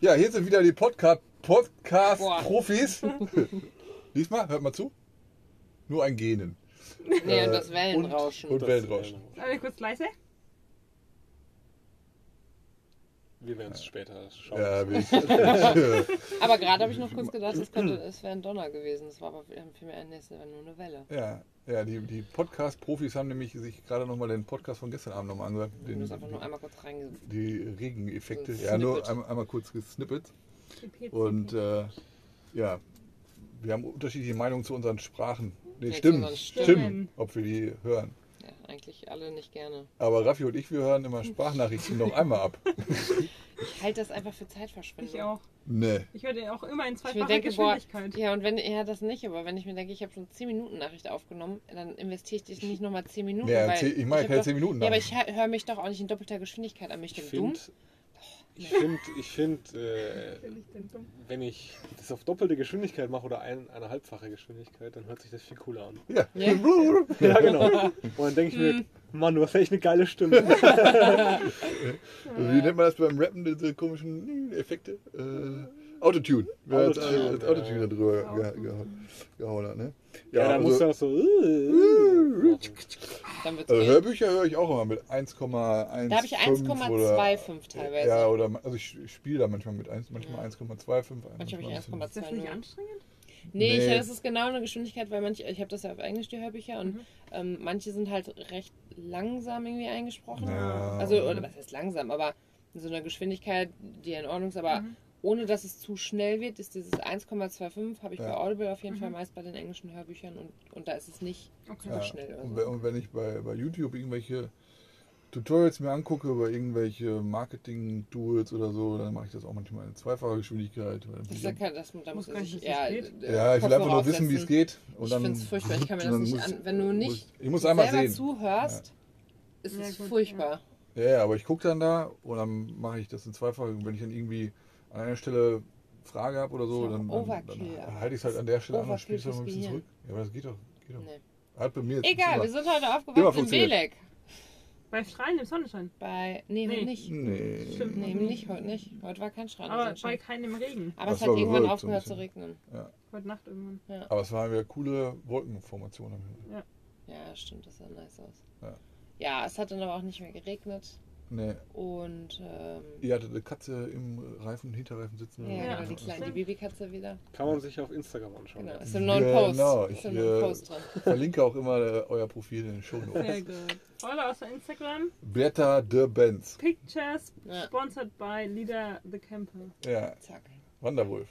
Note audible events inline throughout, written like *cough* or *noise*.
Ja, hier sind wieder die Podcast- Boah. Podcast-Profis. *laughs* Diesmal, hört mal zu. Nur ein Genen. Nee, Äh, und das Wellenrauschen. Und Wellenrauschen. Alle kurz leise. Wir werden es später schauen. Ja, *laughs* Aber gerade habe ich noch kurz gedacht, es, könnte, es wäre ein Donner gewesen. Es war aber für mich ein es war nur eine Welle. ja, ja, die, die Podcast-Profis haben nämlich sich gerade nochmal den Podcast von gestern Abend nochmal angehört. Du Den, musst einfach nur einmal kurz reinge... die Regeneffekte. So Ja, nur einmal, einmal kurz gesnippet. Und äh, ja, wir haben unterschiedliche Meinungen zu unseren Sprachen. Nee, zu Stimmen. Stimmen. Stimmen. ob wir die hören. Ja, eigentlich alle nicht gerne. Aber Raffi und ich, wir hören immer *laughs* Sprachnachrichten noch einmal ab. *laughs* Ich halte das einfach für Zeitverschwendung. ich auch. Nee. Ich höre den auch immer in zweifacher denke, boah, Geschwindigkeit. ja, und wenn, ja, das nicht, aber wenn ich mir denke, ich habe schon 10 Minuten Nachricht aufgenommen, dann investiere ich dich nicht nochmal 10 Minuten. Ja, weil zehn- ich mache hab keine doch- 10 Minuten Ja, aber Nachricht. ich höre mich doch auch nicht in doppelter Geschwindigkeit an. Mich Ich finde, ich finde, ich finde, äh, wenn ich das auf doppelte Geschwindigkeit mache oder ein, eine halbfache Geschwindigkeit, dann hört sich das viel cooler an. Ja. Ja. Ja, genau. Und dann denke ich mir, Mann, du hast echt eine geile Stimme. *laughs* *laughs* Wie nennt man das beim Rappen, diese komischen Effekte? Äh, Autotune. Wer hat Autotune, äh, Autotune ja. da drüber ge ge gehauen hat, ne? Ja, dann also, musst du auch so. *laughs* Dann wird's also gehen. Hörbücher höre ich auch immer mit 1,1. Da habe ich 1,25 teilweise. Ja, oder also ich, ich spiele da manchmal mit 1, manchmal Ja. 1,25. Manchmal habe ich bisschen- Ist das nicht 1,20. anstrengend? Nee, Nee. Ich, das ist genau eine Geschwindigkeit, weil manche, ich habe das ja auf Englisch, die Hörbücher, und Mhm. ähm, manche sind halt recht langsam irgendwie eingesprochen. Ja. Also, oder was heißt langsam, aber in so einer Geschwindigkeit, die in Ordnung ist, aber Mhm. Ohne dass es zu schnell wird, ist dieses 1,25, habe ich bei Ja. Audible auf jeden Mhm. Fall meist bei den englischen Hörbüchern und, und da ist es nicht Okay. so Ja. schnell. Oder Und, so. wenn- und wenn ich bei, bei YouTube irgendwelche Tutorials mir angucke über irgendwelche Marketing-Tools oder so, dann mache ich das auch manchmal in zweifacher Geschwindigkeit. Das ist ich ja kein, das, da muss gar man nicht sich, wissen, ja, wie es geht. äh, ja, ich will einfach nur wissen, wie es geht. Und Ich dann, finde es furchtbar, ich kann mir das nicht muss- an, wenn du nicht muss- ich muss einmal selber sehen. zuhörst, ist Ja, es gut, furchtbar. Ja, ja, aber ich gucke dann da und dann mache ich das in zweifach. Und wenn ich dann irgendwie an einer Stelle Frage habe oder so, dann, ja dann, halte ich es halt an der Stelle an und spiele es ein bisschen Gehirn. zurück. Ja, aber das geht doch. Geht doch. Nee. Hat bei mir jetzt Egal, wir sind heute aufgewacht in funktioniert. Belek. Bei Strahlen im Sonnenschein. Bei. Nee, Nee. nicht. Nee. Stimmt. Nee, nicht, heute nicht. Heute war kein Strand. Aber Sonnenschein. bei keinem Regen. Aber Das es hat irgendwann aufgehört zu regnen. Heute Nacht irgendwann. Ja. Aber es waren wieder coole Wolkenformationen. ja, stimmt, das sah nice aus. Ja. Ja, es hat dann aber auch nicht mehr geregnet. Nee, Und ähm, ihr hattet eine Katze im Reifen, Hinterreifen sitzen. ja, Ja, genau, die kleine, die. Babykatze wieder. Kann man sich auf Instagram anschauen. Genau, ja. ist im neuen Post. Genau, ich, äh, Post drin. *laughs* verlinke auch immer äh, euer Profil in den Show Sehr Notes. gut. Oder aus der Instagram. Blätter de Benz. Pictures Ja. sponsored by Leader the Camper. Ja, Zack. Wanderwolf.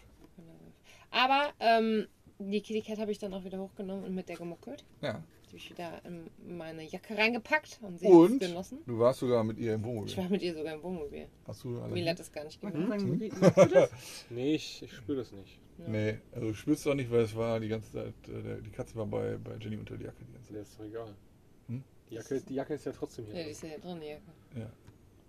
Aber ähm, die Kitty Cat habe ich dann auch wieder hochgenommen und mit der gemuckelt. Ja. Ich wieder in meine Jacke reingepackt und sie Und es genossen. du warst sogar mit ihr im Ich Wohnmobil. war mit ihr sogar im Wohnmobil. Hast du Mila alle? hat das gar nicht gemerkt. Mhm. du das? *laughs* Nee, ich, ich spüre das nicht. Ja. Nee, also du spürst auch nicht, weil es war die ganze Zeit, äh, der- die Katze war bei, bei Jenny unter die Jacke die ganze Zeit. Nee, ist doch egal. Hm? Die, Jacke, die Jacke ist ja trotzdem hier. Ja, die ist ja hier drin, die Jacke. Ja.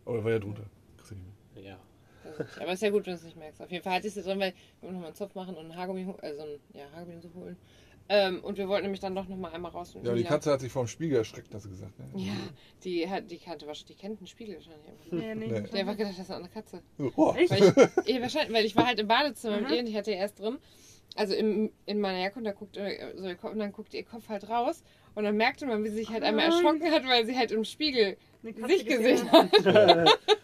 Aber war ja drunter. Kriegst du nicht mehr. ja. Also. Aber ist ja gut, wenn du es nicht merkst. Auf jeden Fall hatte ich sie drin, weil wir nochmal einen Zopf machen und einen Haargummi, also einen ja, Haargummi so holen. Ähm, und wir wollten nämlich dann doch nochmal einmal raus. Ja, die. Katze hat sich vom Spiegel erschreckt, hast du gesagt. Ne? Ja, die, hat, die, kannte, wahrscheinlich- die kennt den Spiegel wahrscheinlich. Nee, nee. Nee. Die hat einfach gedacht, das ist eine Katze. Oh, Echt? Weil ich, eh, wahrscheinlich, weil ich war halt im Badezimmer mit ihr und ich hatte erst drin, also im, in meiner Jacke und, da guckt, so ihr Kopf, und dann guckt ihr Kopf halt raus und dann merkte man, wie sie sich halt einmal Ah. erschrocken hat, weil sie halt im Spiegel sich gesehen hat. *laughs* *laughs*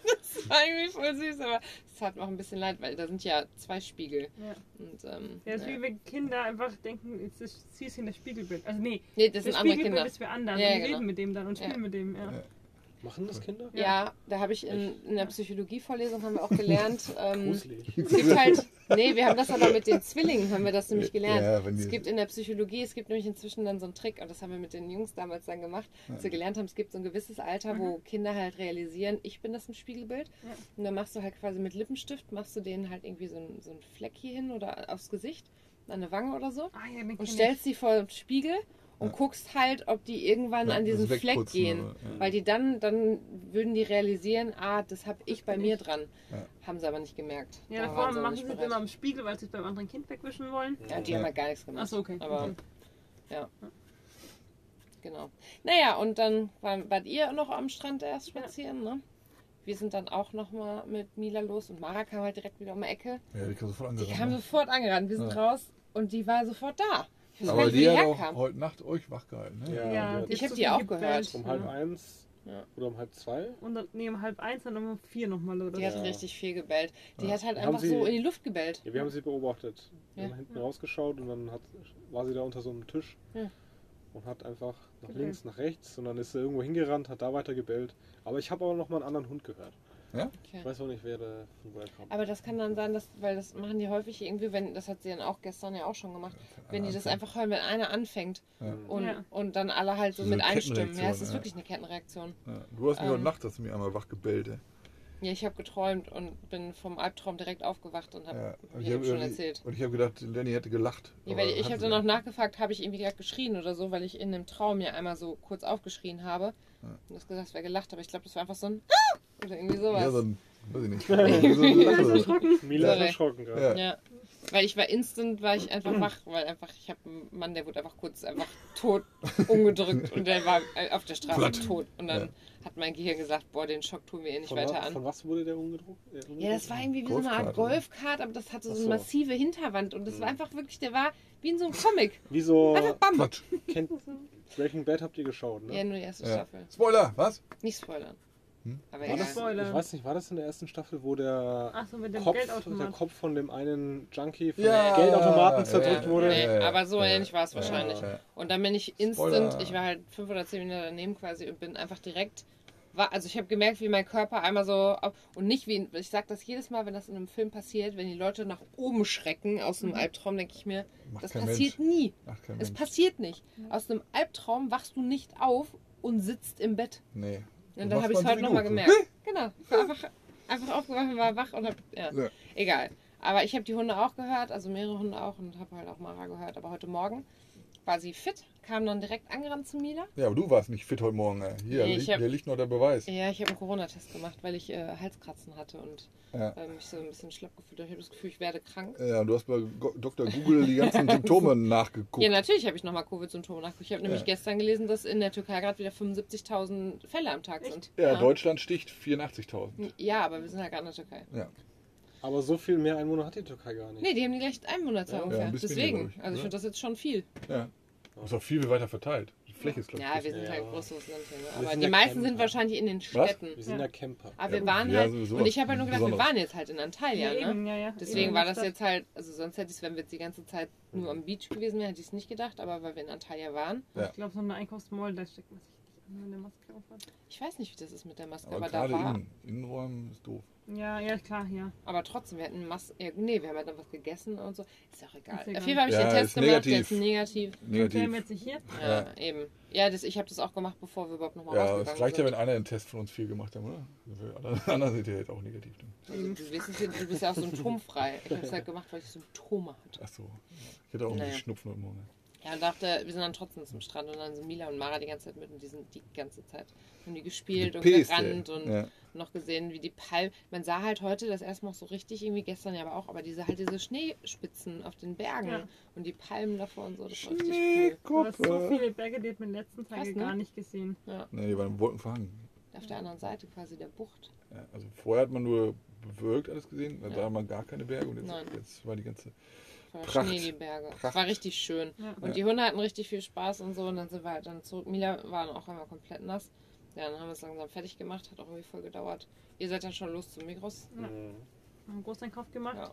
war irgendwie voll süß, aber es tat mir auch ein bisschen leid, weil da sind ja zwei Spiegel. Ja. Und, ähm, Ja, das ist ja. wie wenn Kinder einfach denken, jetzt ist, sie ist in das Spiegelbild. Also nee, Nee, das das sind andere Spiegelbild Kinder. ist für andere. Ja, die genau. reden mit dem dann und spielen Ja. mit dem. Ja. Ja. Machen das Kinder? Ja, da habe ich in, in der Psychologievorlesung haben wir auch gelernt. *laughs* Ähm, es gibt halt, nee, wir haben das aber mit den Zwillingen, haben wir das nämlich gelernt. Ja, es gibt in der Psychologie, es gibt nämlich inzwischen dann so einen Trick, und das haben wir mit den Jungs damals dann gemacht, als wir gelernt haben, es gibt so ein gewisses Alter, wo Kinder halt realisieren, ich bin das im Spiegelbild. Ja. Und dann machst du halt quasi mit Lippenstift, machst du denen halt irgendwie so einen, so Fleck hier hin oder aufs Gesicht, an eine Wange oder so. Ah, ja, Und stellst sie vor den Spiegel und Ja. guckst halt, ob die irgendwann Ja, an das diesen Fleck gehen. aber, ja. Weil die dann, dann würden die realisieren, ah, das habe ich bei mir ich. dran. Ja. Haben sie aber nicht gemerkt. Ja, Da davor waren sie machen sie es immer am Spiegel, weil sie es beim anderen Kind wegwischen wollen. Ja, die Ja. haben halt gar nichts gemacht. Achso, okay. Aber okay. genau. Naja, und dann war, wart ihr noch am Strand erst spazieren, ne? wir sind dann auch nochmal mit Mila los und Mara kam halt direkt wieder um die Ecke. Ja, die kam sofort Die angerannt. kam ne? sofort angerannt. Wir sind Ja. raus und die war sofort da. Gar Aber die hat auch heute Nacht euch wach gehalten. Ne? Ja, Ja, die die Ich hat hab so die auch gebellt, gehört. Um ja. halb eins Ja. oder um halb zwei. Und dann, nee, um halb eins, dann um vier nochmal oder Die hat richtig viel gebellt. Die Ja. hat halt einfach Sie- so in die Luft gebellt. Ja, wir haben sie beobachtet. Wir Ja. haben hinten rausgeschaut und dann hat, war sie da unter so einem Tisch Ja. und hat einfach nach links, nach rechts und dann ist sie irgendwo hingerannt, hat da weiter gebellt. Aber ich habe auch noch mal einen anderen Hund gehört. Ja? Okay. Ich weiß auch nicht, wer da kam. Aber das kann dann sein, dass, weil das machen die häufig irgendwie, wenn, das hat sie dann auch gestern ja auch schon gemacht, wenn die das einfach hören, wenn einer anfängt Ja. und, Ja. und dann alle halt so mit einstimmen. Ja, es ist ja. wirklich eine Kettenreaktion. Ja. Du hast mir Ähm. heute Nacht, hast du mir einmal wach gebellt. Ja, ich habe geträumt und bin vom Albtraum direkt aufgewacht und habe Ja. Hab hab schon erzählt. Und ich habe gedacht, Lenny hätte gelacht. Ja, weil ich habe dann noch nicht. nachgefragt, habe ich irgendwie gerade geschrien oder so, weil ich in dem Traum ja einmal so kurz aufgeschrien habe. Ja. Und das gesagt, es wäre gelacht, aber ich glaube, das war einfach so ein Ah! oder irgendwie sowas. Ja, so ein, weiß ich nicht. *laughs* Ja, so, so erschrocken. Mila ist erschrocken gerade. Ja. Ja. Weil ich war instant, war ich einfach wach, weil einfach, ich habe einen Mann, der wurde einfach kurz einfach tot umgedrückt und der war äh, auf der Straße Platt. tot. Und dann hat mein Gehirn gesagt, boah, den Schock tun wir eh nicht Von, weiter wa- an. von was wurde der umgedruckt? Äh, Ja, das war irgendwie wie so eine Art Golfkart? Golfkart, aber das hatte so Ach eine so. massive Hinterwand und das war Mhm. einfach wirklich, der war wie in so einem Comic. Wie so Einfach Bam. Kennt *laughs* Breaking Bad habt ihr geschaut, ne? Ja, nur die erste Ja. Staffel. Spoiler, was? Nicht spoilern. Hm? Aber War egal. das, Spoiler. ich weiß nicht, war das in der ersten Staffel, wo der Achso, mit dem Kopf, der Geldautomat. Kopf von dem einen Junkie von Ja. Geldautomaten zerdrückt ja, wurde? Nee, Ja, ja, aber so ja. ähnlich war es Ja, wahrscheinlich. ja. Und dann bin ich instant, Spoiler. ich war halt fünf oder zehn Minuten daneben quasi und bin einfach direkt, war, also ich habe gemerkt, wie mein Körper einmal so, und nicht wie, ich sag das jedes Mal, wenn das in einem Film passiert, wenn die Leute nach oben schrecken aus einem Albtraum, denke ich mir, Macht das passiert Mensch. nie. Es Mensch. passiert nicht. Aus einem Albtraum wachst du nicht auf und sitzt im Bett. Nee. Und Du dann habe ich es heute nochmal gemerkt. *laughs* Genau. Ich war einfach, einfach aufgewacht und war wach und hab, ja. Ja. Egal. Aber ich habe die Hunde auch gehört, also mehrere Hunde auch und habe halt auch Mara gehört. Aber heute Morgen war sie fit, kam dann direkt angerannt zu Mila. Ja, aber du warst nicht fit heute Morgen. Ey. Hier, Nee, liegt, hab- hier liegt noch der Beweis. Ja, ich habe einen Corona-Test gemacht, weil ich äh, Halskratzen hatte und Ja. äh, mich so ein bisschen schlapp gefühlt habe. Ich habe das Gefühl, ich werde krank. Ja, du hast bei Go Dr. Google die ganzen *laughs* Symptome nachgeguckt. Ja, natürlich habe ich nochmal Covid-Symptome nachgeguckt. Ich habe nämlich Ja. gestern gelesen, dass in der Türkei gerade wieder 75.000 Fälle am Tag sind. Ja, Deutschland sticht 84.000. Ja, aber wir sind halt gerade in der Türkei. Ja. Aber so viel mehr Einwohner hat die Türkei gar nicht. Nee, die haben die gleiche Einwohnerzahl Ja, ungefähr. ein bisschen Deswegen. weniger, ich, also ich oder? finde das jetzt schon viel. ja. Ist auch viel weiter verteilt. Die Fläche ist, glaube ich. Ja, wir sind Ja. halt ein großes Land hier. Ne? Aber sind die ja meisten sind Camper. wahrscheinlich in den Städten. Wir sind ja, Camper. Aber wir Ja, waren ja, halt. sowieso Und ich habe halt nur gedacht, wir waren jetzt halt in Antalya. Ja, ne? eben, ja, ja. Deswegen Eben, war das jetzt halt, also sonst hätte ich es, wenn wir jetzt die ganze Zeit nur am Beach gewesen wären, hätte ich es nicht gedacht, aber weil wir in Antalya waren. Ja. Ich glaube, so eine Einkaufsmall, da steckt man sich wenn eine Maske auf hat. Ich weiß nicht, wie das ist mit der Maske, Aber aber, da gerade war. innen, Innenräumen ist doof. Ja, ja, klar, ja. Aber trotzdem, wir hatten Maske. Ja, nee, wir haben halt noch was gegessen und so. Ist auch egal. Ist egal. Auf jeden Fall habe ich Ja, den Test gemacht, der negativ. ist negativ. Wir haben Negativ. jetzt nicht hier. Ja, Ja. eben. Ja, das, ich habe das auch gemacht, bevor wir überhaupt nochmal Ja, rausgegangen es reicht ja, sind. wenn einer einen Test von uns viel gemacht hat, oder? Alle anderen sind ja jetzt auch negativ. ne? Also, du, bist, du bist ja auch symptomfrei. Ich habe es halt gemacht, weil ich Symptome hatte. Ach so. Ich hatte auch Naja. einen Schnupfen heute Morgen. Ja, und dachte, wir sind dann trotzdem zum Strand und dann sind Mila und Mara die ganze Zeit mit und die sind die ganze Zeit, haben die gespielt und Gepäst, gerannt und Ja. noch gesehen, wie die Palmen. Man sah halt heute das erste Mal auch so richtig, irgendwie gestern ja aber auch, aber diese halt diese Schneespitzen auf den Bergen Ja. und die Palmen davor und so, das war richtig cool. Du hast so viele Berge, die hat man in den letzten Tagen ne? gar nicht gesehen. Ja, Nee, die waren Wolken verhangen. auf der anderen Seite quasi der Bucht. Ja, also vorher hat man nur bewölkt alles gesehen, da Ja. sah man gar keine Berge und jetzt, jetzt war die ganze. War Pracht. Schnee, die Berge. Pracht. war richtig schön. Ja. Und Ja. die Hunde hatten richtig viel Spaß und so. Und dann sind wir halt dann zurück. Mila war dann auch einmal komplett nass. Ja, dann haben wir es langsam fertig gemacht. Hat auch irgendwie voll gedauert. Ihr seid dann schon los zum Migros. Ja. Mhm. Einen Großeinkauf gemacht. Ja.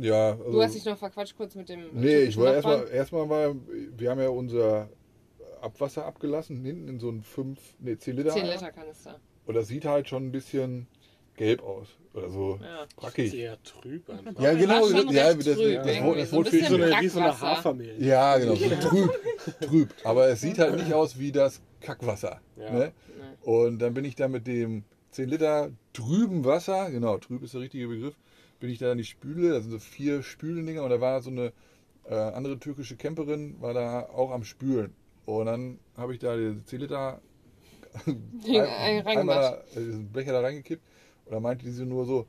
Ja, also, Du hast dich noch verquatscht kurz mit dem. Nee, ich war Nachbarn. erstmal, erstmal war, wir haben ja unser Abwasser abgelassen, hinten in so einen 5, nee, 10 Liter. 10 Eimer. Liter Kanister. Und das sieht halt schon ein bisschen gelb aus. Oder so Ja. brackig. Sehr trüb einfach. Ja, genau. ja, das, trüb das, das, das so Wie bisschen so eine, wie so eine. Hafermilch. Ja, genau, so trüb, *laughs* trüb. Aber es sieht halt nicht aus wie das Kackwasser. Ja. Ne? Und dann bin ich da mit dem 10 Liter trüben Wasser, genau, trüb ist der richtige Begriff, bin ich da in die Spüle, da sind so vier Spülendinger und da war so eine äh, andere türkische Camperin, war da auch am Spülen. Und dann habe ich da die 10 Liter *laughs* einmal da, diesen Becher da reingekippt da meinte diese nur so,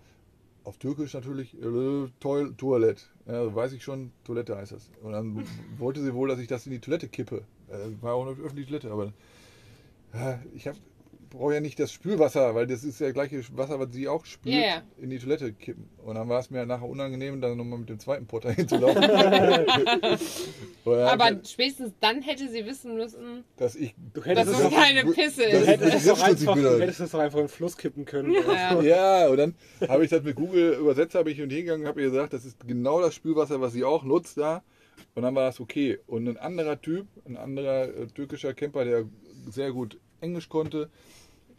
auf Türkisch natürlich, äh, Toil Toilette. Ja, also weiß ich schon, Toilette heißt das. Und dann wollte sie wohl, dass ich das in die Toilette kippe. Äh, war auch eine öffentliche Toilette, aber ja, ich habe brauche ja nicht das Spülwasser, weil das ist ja gleiche Wasser, was sie auch spült, Ja, ja. in die Toilette kippen. Und dann war es mir nachher unangenehm, dann nochmal mit dem zweiten Potter *laughs* hinzulaufen. *laughs* Und dann Aber spätestens dann hätte sie wissen müssen, dass ich Du dass hättest, es es, doch, keine Pisse das- du ist. hättest, es einfach, du hättest es doch einfach in den Fluss kippen können. Ja. *laughs* Ja, und dann habe ich das mit Google übersetzt, habe ich und hingegangen, habe ihr gesagt, das ist genau das Spülwasser, was sie auch nutzt da. Und dann war das okay. Und ein anderer Typ, ein anderer äh, türkischer Camper, der sehr gut Englisch konnte,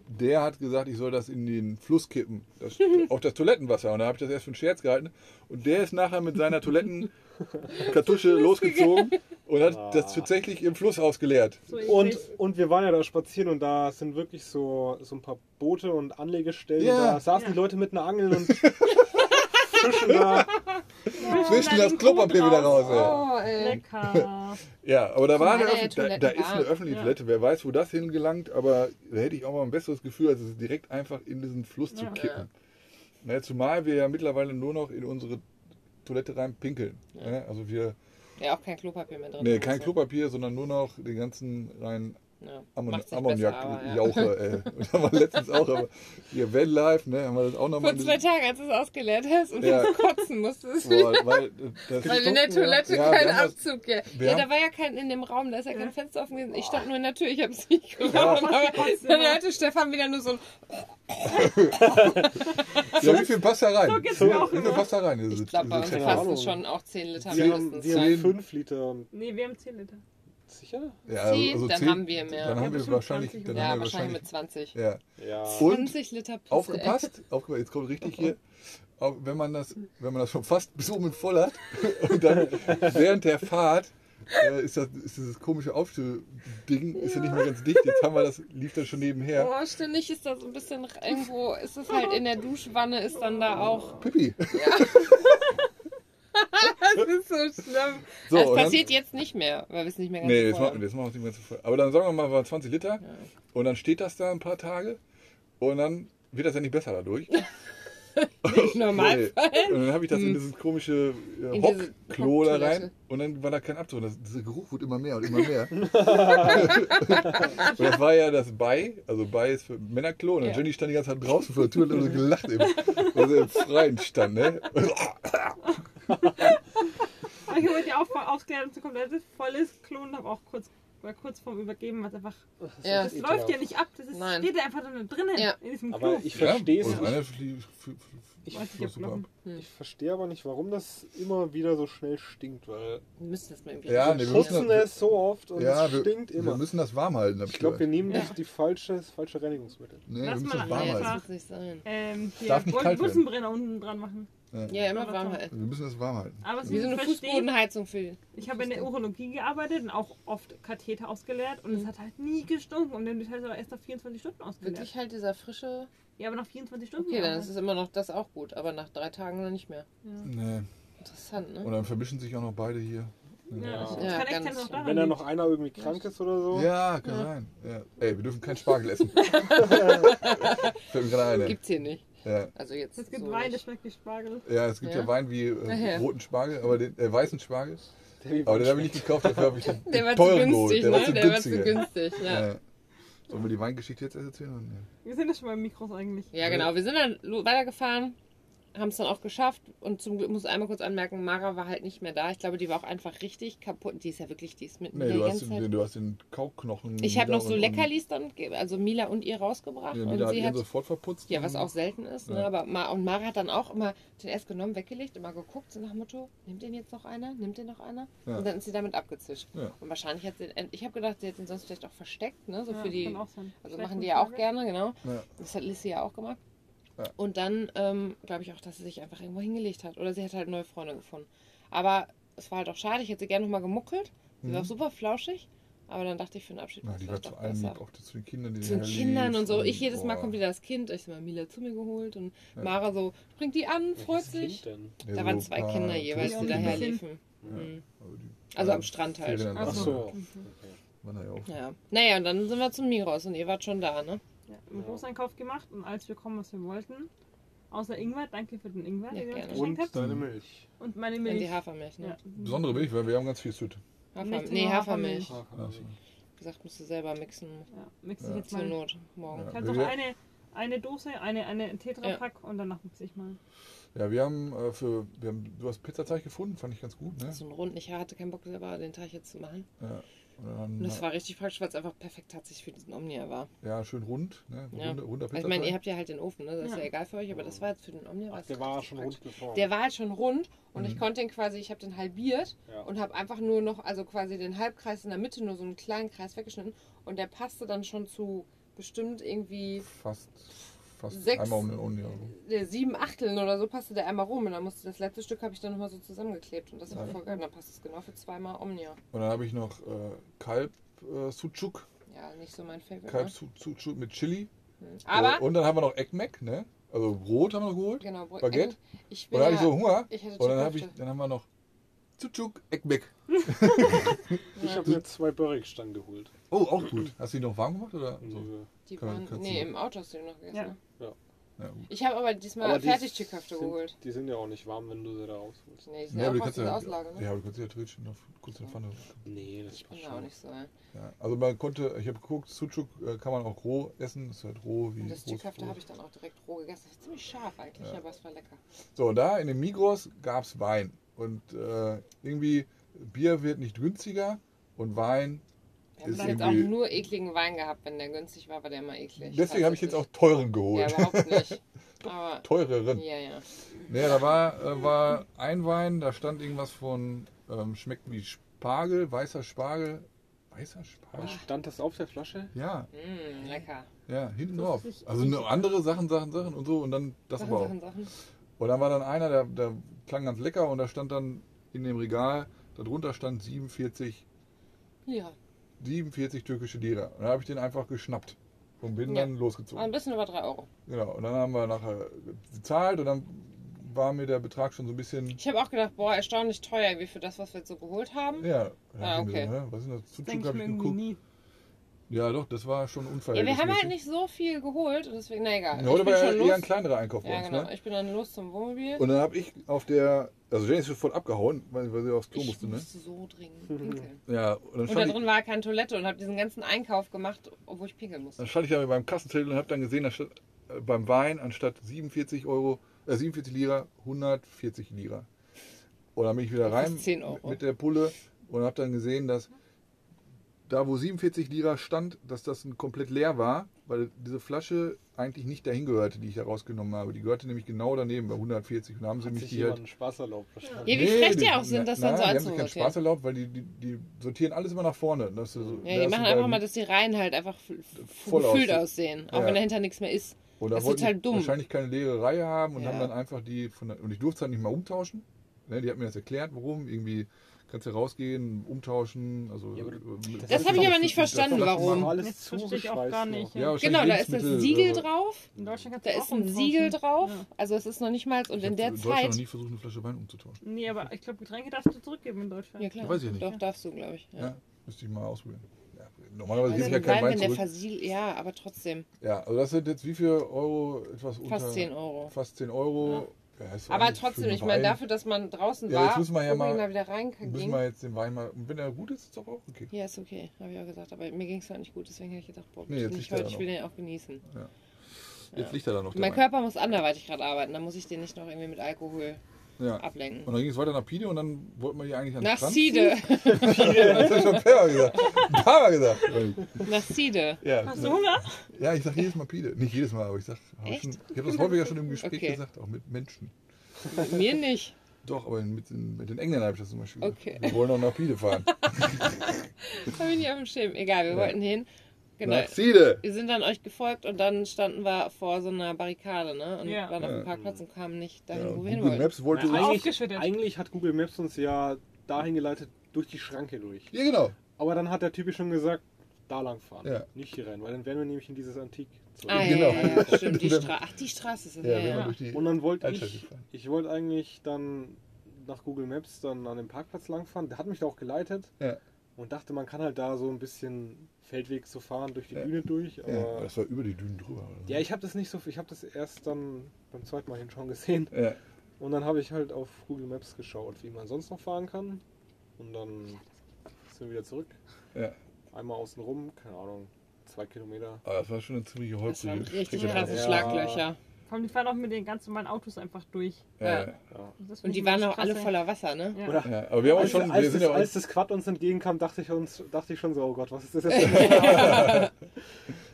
der hat gesagt, ich soll das in den Fluss kippen. Das, *laughs* auch das Toilettenwasser. Und da habe ich das erst für einen Scherz gehalten. Und der ist nachher mit seiner Toilettenkartusche *laughs* losgezogen und hat das tatsächlich im Fluss ausgeleert. So, Und, und wir waren ja da spazieren und da sind wirklich so, so ein paar Boote und Anlegestellen. Ja. Da saßen Ja. die Leute mit einer Angel und *laughs* fischen da. *laughs* Zwischen da das den Klopapier wieder raus. Oh, ey. Lecker. Ja, aber da, war eine, ja da, da ist eine öffentliche Ja. Toilette. Wer weiß, wo das hingelangt, aber da hätte ich auch mal ein besseres Gefühl, als es direkt einfach in diesen Fluss zu Ja. kippen. Ne, zumal wir ja mittlerweile nur noch in unsere Toilette rein pinkeln. Ne? Also wir, Ja, auch kein Klopapier mehr drin. nee, kein so. Klopapier, sondern nur noch den ganzen rein Ja. Ammon Macht's nicht Ammoniak, besser, aber ja. Jauche, *laughs* ey. Und haben wir letztens auch, aber hier Vanlife, ne, haben wir das auch nochmal. Vor zwei Tagen, als du es ausgeleert hast und Ja. kotzen musstest. Boah, weil, äh, *laughs* das, Weil in der Toilette Ja, kein wir Abzug, ja. wir Ja, da war ja kein in dem Raum, da ist ja kein Fenster offen gewesen. Ich stand nur in der Tür, ich habe es nicht geraucht. Ja. Aber dann hörte Stefan wieder nur so ein *laughs* ja, wie viel passt da rein? So geht's mir auch wie viel immer. passt da rein? Ich glaube, bei uns Ahnung. schon auch 10 Liter Wir haben, mindestens. wir haben Zehn. fünf Liter. Und Nee, wir haben 10 Liter. Sicher? Ja, Zehn, also dann zehn- haben wir mehr. Dann Ja, haben wir wahrscheinlich, 20 dann Ja, haben wir wahrscheinlich mit 20. Ja. Ja. Und 20 Liter Pisse. aufgepasst, aufgepasst, jetzt kommt richtig hier, wenn man das, wenn man das schon fast bis oben voll hat *laughs* und dann während der Fahrt äh, ist, das, ist dieses komische Aufsteh-Ding ist ja nicht mehr ganz dicht. Jetzt haben wir das, lief das schon nebenher. Oh, ständig ist da so ein bisschen irgendwo, ist es halt in der Duschwanne, ist dann da auch. Pipi. *laughs* *laughs* Das ist so schlimm. So, das und dann- passiert jetzt nicht mehr, weil wir es nicht mehr ganz Nee, so jetzt voll machen, wir- jetzt machen wir es nicht mehr zu voll. Aber dann sagen wir mal, war 20 Liter und dann steht das da ein paar Tage und dann wird das ja nicht besser dadurch. *laughs* Nicht normal. Nee. Und dann habe ich das in dieses komische äh, Hm. Hockklo da rein und dann war da kein Abzug. Das, dieser Geruch wurde immer mehr und immer mehr. *laughs* und das war ja das Bei, also Bei ist für Männerklo und dann Ja. Jenny stand die ganze Zeit draußen vor der Tür und hat so gelacht, eben, weil sie im Freien stand. Ne? *laughs* Ich habe heute auch voll aufgeklärt, dass komplett volles Klo und habe auch kurz, war kurz vorm Übergeben, was einfach. Ja. Das läuft ja nicht ab, das ist, Nein. steht ja einfach dann drinnen Ja. in diesem Aber Klo. ich verstehe es f- f- Ich, ab. ich verstehe aber nicht, warum das immer wieder so schnell stinkt, weil Wir müssen das mal irgendwie Ja, nee, wir wir müssen putzen das- es so oft und Ja, es wir, stinkt wir immer. müssen das warm halten. Ich glaube, wir nehmen Ja. nicht die falsche, das falsche Reinigungsmittel. Nee, wir Lass müssen mal das warm einfach- halten. Das muss nicht sein. Ähm, hier Darf nicht kalt werden. Bussenbrenner unten dran machen. Ja, immer warm halten. Wir müssen das warm halten. Aber es Wie so eine Fußbodenheizung für. ich habe in der Urologie gearbeitet und auch oft Katheter ausgeleert und es hat halt nie gestunken und dann ist halt aber erst nach 24 Stunden ausgeleert. Wirklich halt dieser frische. Ja, aber nach 24 Stunden. Okay, dann ist es immer noch das auch gut, aber nach drei Tagen dann nicht mehr. Nee. Interessant, Und ne? dann vermischen sich auch noch beide hier. Ja, Ja. das Ja, Wenn da noch einer irgendwie krank ist oder so. Ja, kann sein. Ja. Ey, wir dürfen keinen Spargel essen. *laughs* Fällt mir gerade ein. Gibt's hier nicht. Ja. Also jetzt. Es gibt so Wein, der schmeckt wie Spargel. ja, es gibt ja, Ja? Wein wie äh, roten Spargel, aber den äh, weißen Spargel. Der wie Aber den habe ich nicht gekauft, dafür habe ich den, *laughs* Der den war zu günstig, Der ne? war zu Der war zu günstig. ja. Ja. Sollen wir die Weingeschichte jetzt erzählen? Wir sind ja schon bei Mikros eigentlich. Ja, genau. Wir sind dann weitergefahren, haben es dann auch geschafft und zum Glück muss ich einmal kurz anmerken, Mara war halt nicht mehr da. Ich glaube, die war auch einfach richtig kaputt. Die ist ja wirklich, die ist mit mir Nee, die du hast, den, du hast den Kauknochen. Ich habe noch so und- Leckerlis dann, also Mila und ihr rausgebracht Ja, und Mila hat sie ihn hat sofort verputzt. Ja, was und- auch selten ist, ne? Ja. Aber Ma und Mara hat dann auch immer den erst genommen, weggelegt, immer geguckt, so nach dem Motto, nimmt den jetzt noch einer, nimmt den noch einer? Ja. Und dann ist sie damit abgezischt. Ja. Und wahrscheinlich hat sie, den- ich habe gedacht, sie hat den sonst vielleicht auch versteckt, ne? So Ja, für die, also machen die ja auch gerne, genau. Ja. Das hat Lissy ja auch gemacht. Ja. Und dann ähm, glaube ich auch, dass sie sich einfach irgendwo hingelegt hat. Oder sie hat halt neue Freunde gefunden. Aber es war halt auch schade, ich hätte sie gerne nochmal gemuckelt. Sie war auch super flauschig. Aber dann dachte ich, für den Abschied Ja, war es die war zu allen besser auch zu den Kindern, die zu den Kindern und so. Ich jedes Mal boah. kommt wieder das Kind. Ich habe mal Mila zu mir geholt und Ja. Mara so, bringt die an, freut sich. Kind denn? Ja, Da so waren ein zwei Kinder jeweils, die Touristenkinder. daher Bisschen. liefen. Mhm. Also ja, am Strand halt. Ach so. Mhm. Okay. Da ja auch. Ja. Naja, und dann sind wir zum Migros und ihr wart schon da, ne? Ja, einen Großeinkauf gemacht und als wir kommen, was wir wollten, außer Ingwer, danke für den Ingwer, Ja, den ihr uns Und habt. deine Milch. Und meine Und Milch. die Hafermilch, ne? Ja. Besondere Milch, weil wir haben ganz viel Süd. Hafer Nicht nee, nur Hafermilch. Also, gesagt, musst du selber mixen. Ja, mixe Ja. ich jetzt Zur mal. Not. Morgen. Ich Ja. habe noch Wir- eine, eine Dose, eine, eine Tetrapack und danach mixe ich mal. Ja, wir haben äh, für, wir haben, du hast Pizzateig gefunden, fand ich ganz gut, ne? So ein Rund. Ich hatte keinen Bock selber den Teig jetzt zu machen. Ja. Und das war richtig praktisch, weil es einfach perfekt tatsächlich für diesen Omnia war. ja, schön rund, ne? Ja. Runder, runder Also ich meine, ihr habt ja halt den Ofen, ne? Das ist Ja. ja egal für euch, aber das war jetzt für den Omnia. Ach, was der war schon praktisch. rund geformt. Der war halt schon rund und Mhm. ich konnte ihn quasi, ich habe den halbiert Ja. und habe einfach nur noch, also quasi den Halbkreis in der Mitte, nur so einen kleinen Kreis weggeschnitten und der passte dann schon zu bestimmt irgendwie Fast, fast Sechs- einmal um den Uni. Also. äh, sieben Achteln oder so passte der einmal rum und dann musste das letzte Stück habe ich dann nochmal so zusammengeklebt und das war Ja. voll geil. Und dann passt es genau für zweimal Omnia. Und dann habe ich noch äh, Kalb äh, Sucuk, Ja, nicht so mein Favorite. Kalb Ne? Su- Sucuk mit Chili. Mhm. Aber, und dann haben wir noch Eggmac, ne? Also Brot haben wir noch geholt. genau, Bro- Baguette? Ich Und bin dann hatte ich ja, so Hunger. ich hatte Und dann, hab ich, dann haben wir noch Sucuk, Eggmac. *laughs* Ich habe mir zwei Börrigstangen geholt. Oh, auch gut. Hast du die noch warm gemacht oder so? Die waren, kannst nee, du- im Auto hast du die noch gegessen. Ja. Ne? Ja, gut. Ich habe aber diesmal die Fertigtierköfte sind- geholt. Die sind ja auch nicht warm, wenn du sie da rausholst. Nee, die sind Ja, aber auch du aus kannst dieser ja, Auslage, ne? ja, aber du kannst ja theoretisch noch kurz in der Pfanne. Nee, das Ich passt bin da auch schon. nicht so. Ja. Ja, also man konnte, ich habe geguckt, Sucuk äh, kann man auch roh essen. Das ist halt roh wie Und das rohes Brot. habe ich dann auch direkt roh gegessen. Das ist ziemlich scharf eigentlich, Ja. aber es war lecker. So, und da in dem Migros gab es Wein. Und äh, irgendwie, Bier wird nicht günstiger und Wein. Wir haben Ist jetzt auch irgendwie- nur ekligen Wein gehabt. Wenn der günstig war, war der immer eklig. Deswegen habe ich jetzt auch teuren geholt. Ja, überhaupt nicht. *laughs* Aber, Teureren. ja, ja. Nee, da war, äh, war ein Wein, da stand irgendwas von, ähm, schmeckt wie Spargel, weißer Spargel. Weißer Spargel? Stand das auf der Flasche? Ja, Mm, lecker. ja, hinten drauf. Also nur andere Sachen, Sachen, Sachen und so und dann das Sachen, aber auch. Sachen, Sachen. Und dann war dann einer, der, der klang ganz lecker und da stand dann in dem Regal, darunter stand 47, Ja, 47 türkische Lira. Und dann habe ich den einfach geschnappt und bin Ja. dann war losgezogen. ein bisschen über 3 Euro. Genau, und dann haben wir nachher gezahlt und dann war mir der Betrag schon so ein bisschen. Ich habe auch gedacht, boah, erstaunlich teuer, wie für das, was wir jetzt so geholt haben. Ja, da Ah, ich okay. so, was ist denn das? Ich habe mir ich irgendwie geguckt. nie. Ja, doch, das war schon Ja, unverhältnismäßig. wir haben halt nicht so viel geholt und deswegen, na egal. Ja, heute ich bin war ja eher los. ein kleinerer Einkauf bei Ja, uns, genau. ne? Ich bin dann los zum Wohnmobil. Und dann habe ich auf der. Also Jenny ist sofort abgehauen, weil, weil sie aufs Klo ich musste, ne? musste so dringend pinkeln. *laughs* Ja, und dann Und da stand, ich, drin war keine Toilette und habe diesen ganzen Einkauf gemacht, obwohl ich pinkeln musste. dann stand ich da beim Kassenzettel und habe dann gesehen, dass äh, beim Wein anstatt 47 Euro, äh, 47 Lira, 140 Lira. Und dann bin ich wieder Das ist rein 10 Euro. mit, mit der Pulle und habe dann gesehen, dass da, wo 47 Lira stand, dass das ein komplett leer war, weil diese Flasche eigentlich nicht dahin gehörte, die ich da rausgenommen habe. Die gehörte nämlich genau daneben bei 140 und da haben sie Hat mich sich die halt Spaß erlaubt. Ja, wie frech die die- auch sind, das dann so die haben sich keinen. Spaß erlaubt, weil die, die, die sortieren alles immer nach vorne. Dass du so, Ja, da die machen einfach mal, dass die Reihen halt einfach Voll gefüllt aussehen. auch Ja. wenn dahinter nichts mehr ist. Und da das ist wollten total die dumm. wahrscheinlich keine leere Reihe haben und Ja. haben dann einfach die von der, und ich durfte es halt nicht mal umtauschen. Ne, die hat mir das erklärt, warum. Irgendwie kannst du rausgehen, umtauschen. Also, Ja, äh, Das habe ich aber nicht verstanden, das- warum. Alles Das verstehe ich auch gar noch. nicht. Ja, Ja. Genau, da ist das Siegel drauf, In Deutschland kannst da du ist auch ein. Siegel drauf. Ja. Also es ist noch nicht mal, und Ich in habe der in Deutschland noch Zeit... nie versucht, eine Flasche Wein umzutauschen. Nee, aber ich glaube, Getränke darfst du zurückgeben in Deutschland. Ja klar, Weiß ich nicht. doch, darfst du, glaube ich. Ja. Ja. müsste ich mal ausprobieren. Ja, normalerweise Also gibt es ja Wein, kein Wein zurück. versiegelt, ja, aber trotzdem, Ja, also das sind jetzt wie viel Euro? Etwas unter... fast 10 Euro. Fast 10 Euro. Ja, Aber trotzdem, ich meine, dafür, dass man draußen Ja, war, jetzt müssen wir ja mal- da wieder rein kann, Müssen ging. wir jetzt den Wein mal... Und wenn er gut ist, ist doch auch okay. Ja, ist okay, habe ich auch gesagt. Aber mir ging es halt nicht gut, deswegen habe ich gedacht, boah, Nee, jetzt nicht heute, da ich will den auch genießen. Jetzt Ja. liegt er da noch. Mein. Körper muss anderweitig gerade arbeiten, dann muss ich den nicht noch irgendwie mit Alkohol Ja. ablenken. Und dann ging es weiter nach Pide und dann wollten wir hier eigentlich an Nach Strand. Siede. *laughs* Das hab ich schon ein paar Mal gesagt. Mal gesagt. Nach Siede. Ja, Hast du Hunger? ja ich sag jedes Mal Pide. Nicht jedes Mal, aber ich sag, hab ich, Echt? schon, ich habe das häufiger schon im Gespräch Okay. gesagt, auch mit Menschen. Mit mir nicht. Doch, aber mit den, mit den Engländern habe ich das zum Beispiel gesagt. Okay. Wir wollen auch nach Pide fahren. *laughs* Habe ich nicht auf dem Schirm. Egal, wir Ja. wollten hin. Genau. Siede! Wir sind dann euch gefolgt und dann standen wir vor so einer Barrikade, ne? Und Ja. waren auf dem Parkplatz und kamen nicht dahin, Ja, wo wir hin Google wollten. Maps wollte Na, eigentlich, eigentlich hat Google Maps uns ja dahin geleitet, durch die Schranke durch. Ja, genau. Aber dann hat der Typ schon gesagt, da lang fahren, Ja. nicht hier rein, weil dann wären wir nämlich in dieses Antik. Ah, Genau. ja, ja, stimmt. *laughs* Die. Ach, die Straße ist es. Ja, Ja, Und dann wollte ich, ich wollte eigentlich dann nach Google Maps dann an dem Parkplatz langfahren. Der hat mich da auch geleitet Ja. Und dachte, man kann halt da so ein bisschen Feldweg so fahren durch die Ja. Düne durch. Ja, Aber aber das war über die Dünen drüber. oder ja, ich habe das nicht so, ich habe das erst dann beim zweiten Mal hinschauen gesehen. Ja. Und dann habe ich halt auf Google Maps geschaut, wie man sonst noch fahren kann. Und dann sind wir wieder zurück. Ja. Einmal außen rum, keine Ahnung, zwei Kilometer. Aber das war schon eine ziemliche holprige richtig krasse Ja. Schlaglöcher. Vor allem, die fahren auch mit den ganz normalen Autos einfach durch. Ja. Ja. Und die waren auch alle voller Wasser, ne? Ja. Oder Ja, aber wir haben auch als, schon, als, wir sind das, ja als das Quad uns entgegenkam, dachte ich, uns, dachte ich schon so, oh Gott, was ist das jetzt? *laughs* *laughs* *laughs*